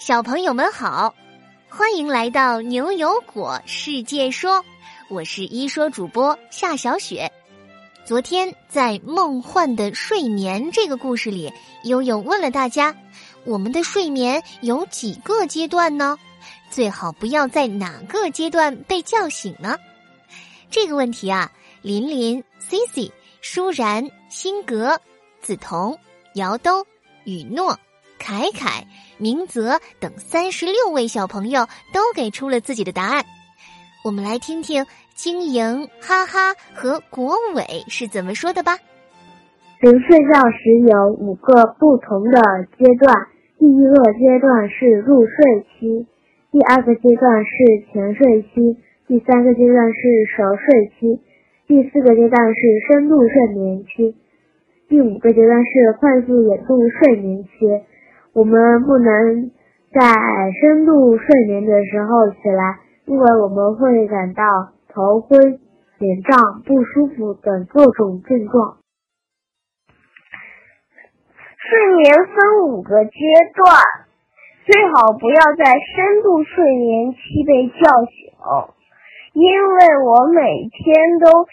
小朋友们好，欢迎来到牛油果世界说，我是一说主播夏小雪。昨天在《梦幻的睡眠》这个故事里，悠悠问了大家：我们的睡眠有几个阶段呢？最好不要在哪个阶段被叫醒呢？这个问题啊，琳琳、Cici、舒然、辛格、梓潼、姚兜、雨诺。凯凯、明泽等三十六位小朋友都给出了自己的答案。我们来听听晶莹、哈哈和国伟是怎么说的吧。人睡觉时有五个不同的阶段，第一个阶段是入睡期，第二个阶段是浅睡期，第三个阶段是熟睡期，第四个阶段是深度睡眠期，第五个阶段是快速眼动睡眠期。我们不能在深度睡眠的时候起来，因为我们会感到头昏、眼胀、不舒服等各种症状。睡眠分五个阶段，最好不要在深度睡眠期被叫醒，因为我每天都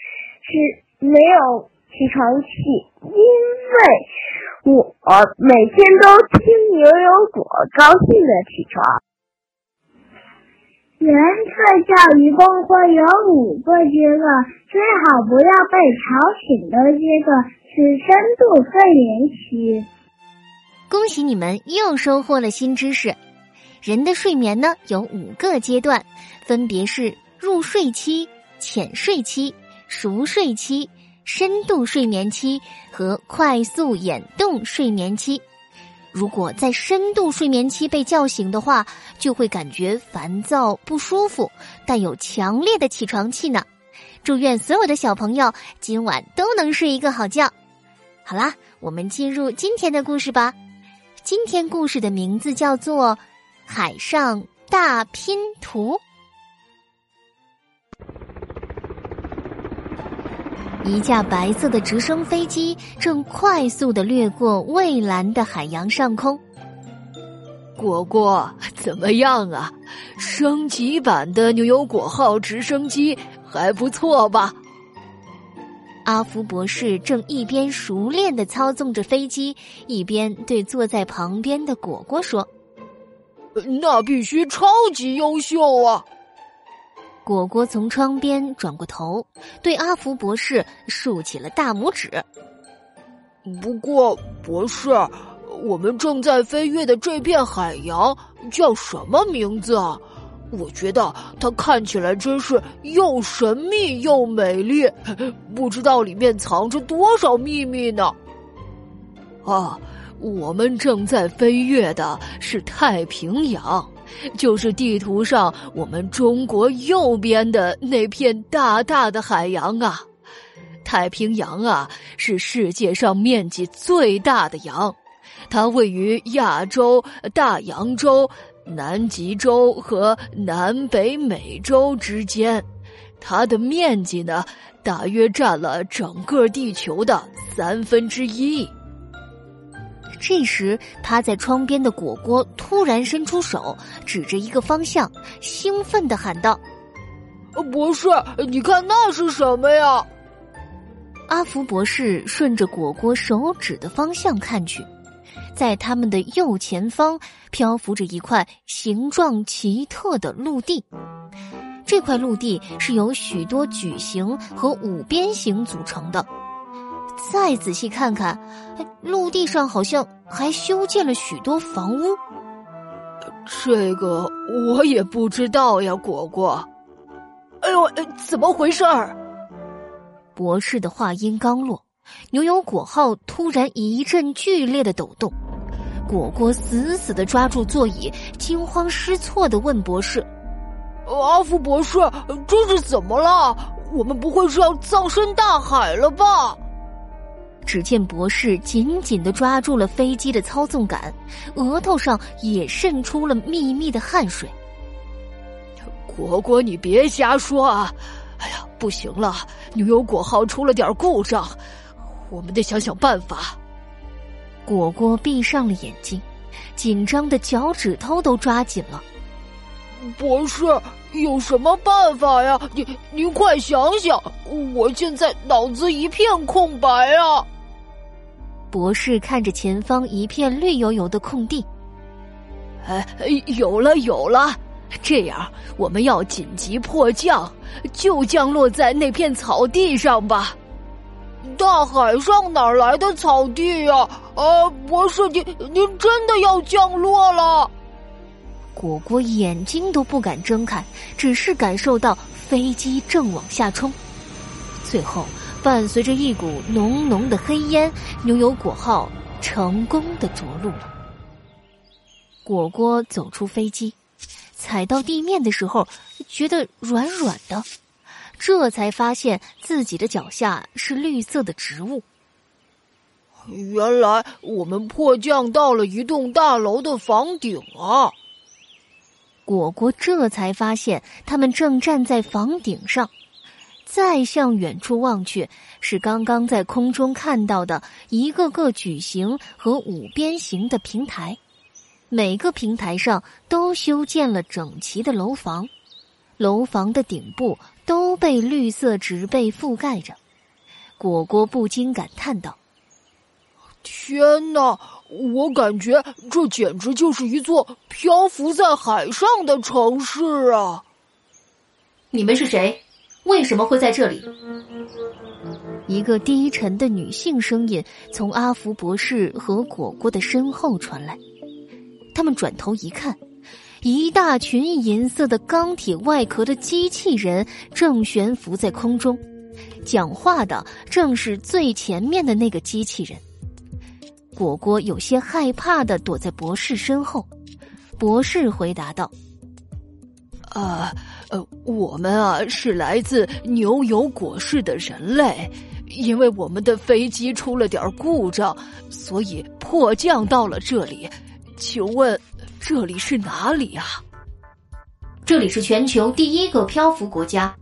是没有起床气，因为。我每天都听牛油果，高兴的起床。人睡觉一共会有五个阶段，最好不要被吵醒的阶段是深度睡眠期。恭喜你们又收获了新知识。人的睡眠呢有五个阶段，分别是入睡期、浅睡期、熟睡期。深度睡眠期和快速眼动睡眠期，如果在深度睡眠期被叫醒的话，就会感觉烦躁不舒服，带有强烈的起床气呢。祝愿所有的小朋友今晚都能睡一个好觉。好啦，我们进入今天的故事吧。今天故事的名字叫做《海上大拼图》。一架白色的直升飞机正快速的掠过蔚蓝的海洋上空。果果，怎么样啊？升级版的牛油果号直升机还不错吧？阿福博士正一边熟练的操纵着飞机，一边对坐在旁边的果果说：“那必须超级优秀啊！”果果从窗边转过头，对阿福博士竖起了大拇指。不过，博士，我们正在飞越的这片海洋叫什么名字啊？我觉得它看起来真是又神秘又美丽，不知道里面藏着多少秘密呢。啊，我们正在飞越的是太平洋。就是地图上我们中国右边的那片大大的海洋啊，太平洋啊是世界上面积最大的洋，它位于亚洲、大洋洲、南极洲和南北美洲之间，它的面积呢大约占了整个地球的三分之一。这时，趴在窗边的果果突然伸出手，指着一个方向，兴奋的喊道：“博士，你看那是什么呀？”阿福博士顺着果果手指的方向看去，在他们的右前方漂浮着一块形状奇特的陆地。这块陆地是由许多矩形和五边形组成的。再仔细看看，陆地上好像还修建了许多房屋。这个我也不知道呀，果果。哎呦，怎么回事儿？博士的话音刚落，牛油果号突然一阵剧烈的抖动。果果死死的抓住座椅，惊慌失措的问博士：“阿福博士，这是怎么了？我们不会是要葬身大海了吧？”只见博士紧紧的抓住了飞机的操纵杆，额头上也渗出了密密的汗水。果果，你别瞎说啊！哎呀，不行了，牛油果号出了点故障，我们得想想办法。果果闭上了眼睛，紧张的脚趾头都抓紧了。博士，有什么办法呀？您您快想想，我现在脑子一片空白啊！博士看着前方一片绿油油的空地，哎，有了有了！这样，我们要紧急迫降，就降落在那片草地上吧。大海上哪来的草地呀？啊，博士，您您真的要降落了？果果眼睛都不敢睁开，只是感受到飞机正往下冲。最后，伴随着一股浓浓的黑烟，牛油果号成功的着陆了。果果走出飞机，踩到地面的时候，觉得软软的，这才发现自己的脚下是绿色的植物。原来我们迫降到了一栋大楼的房顶啊！果果这才发现，他们正站在房顶上。再向远处望去，是刚刚在空中看到的一个个矩形和五边形的平台。每个平台上都修建了整齐的楼房，楼房的顶部都被绿色植被覆盖着。果果不禁感叹道：“天哪！”我感觉这简直就是一座漂浮在海上的城市啊！你们是谁？为什么会在这里？一个低沉的女性声音从阿福博士和果果的身后传来。他们转头一看，一大群银色的钢铁外壳的机器人正悬浮在空中，讲话的正是最前面的那个机器人。果果有些害怕的躲在博士身后，博士回答道：“啊，呃我们啊是来自牛油果市的人类，因为我们的飞机出了点故障，所以迫降到了这里。请问这里是哪里啊？这里是全球第一个漂浮国家，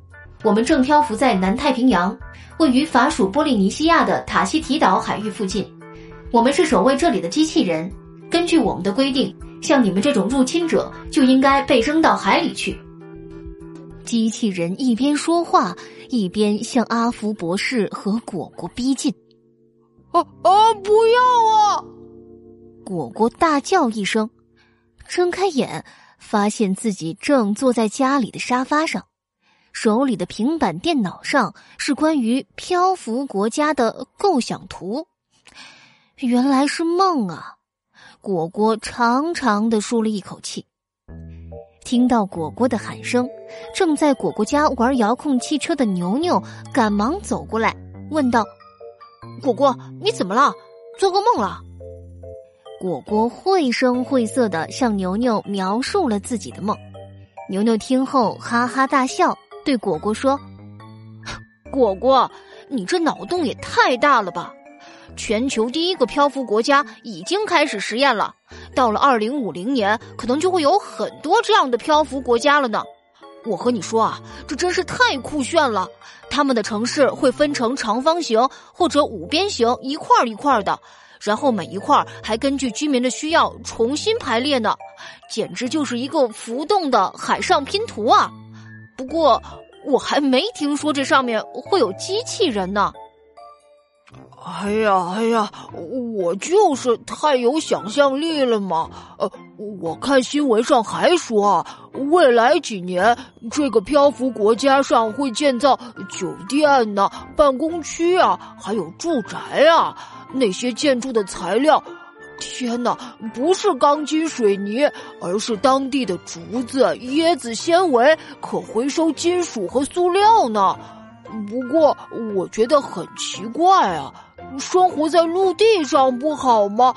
我们正漂浮在南太平洋，位于法属波利尼西亚的塔希提岛海域附近。”我们是守卫这里的机器人，根据我们的规定，像你们这种入侵者就应该被扔到海里去。机器人一边说话，一边向阿福博士和果果逼近。啊啊！不要啊！果果大叫一声，睁开眼，发现自己正坐在家里的沙发上，手里的平板电脑上是关于漂浮国家的构想图。原来是梦啊！果果长长的舒了一口气。听到果果的喊声，正在果果家玩遥控汽车的牛牛赶忙走过来，问道：“果果，你怎么了？做噩梦了？”果果绘声绘色的向牛牛描述了自己的梦。牛牛听后哈哈大笑，对果果说：“果果，你这脑洞也太大了吧！”全球第一个漂浮国家已经开始实验了，到了二零五零年，可能就会有很多这样的漂浮国家了呢。我和你说啊，这真是太酷炫了！他们的城市会分成长方形或者五边形，一块儿一块儿的，然后每一块儿还根据居民的需要重新排列呢，简直就是一个浮动的海上拼图啊！不过我还没听说这上面会有机器人呢。哎呀，哎呀，我就是太有想象力了嘛！呃，我看新闻上还说，未来几年这个漂浮国家上会建造酒店呢、办公区啊，还有住宅啊。那些建筑的材料，天哪，不是钢筋水泥，而是当地的竹子、椰子纤维、可回收金属和塑料呢。不过，我觉得很奇怪啊。生活在陆地上不好吗？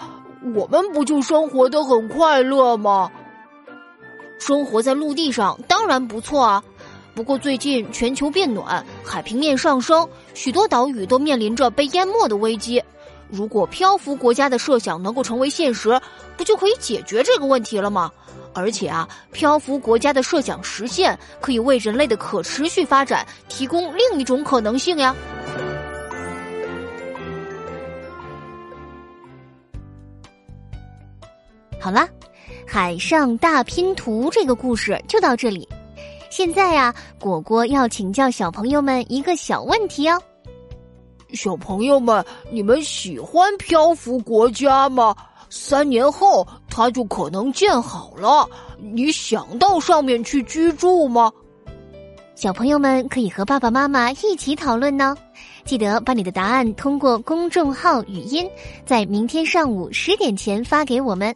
我们不就生活的很快乐吗？生活在陆地上当然不错啊，不过最近全球变暖，海平面上升，许多岛屿都面临着被淹没的危机。如果漂浮国家的设想能够成为现实，不就可以解决这个问题了吗？而且啊，漂浮国家的设想实现，可以为人类的可持续发展提供另一种可能性呀。好啦，海上大拼图这个故事就到这里。现在呀，果果要请教小朋友们一个小问题哦。小朋友们，你们喜欢漂浮国家吗？三年后它就可能建好了，你想到上面去居住吗？小朋友们可以和爸爸妈妈一起讨论呢。记得把你的答案通过公众号语音，在明天上午十点前发给我们。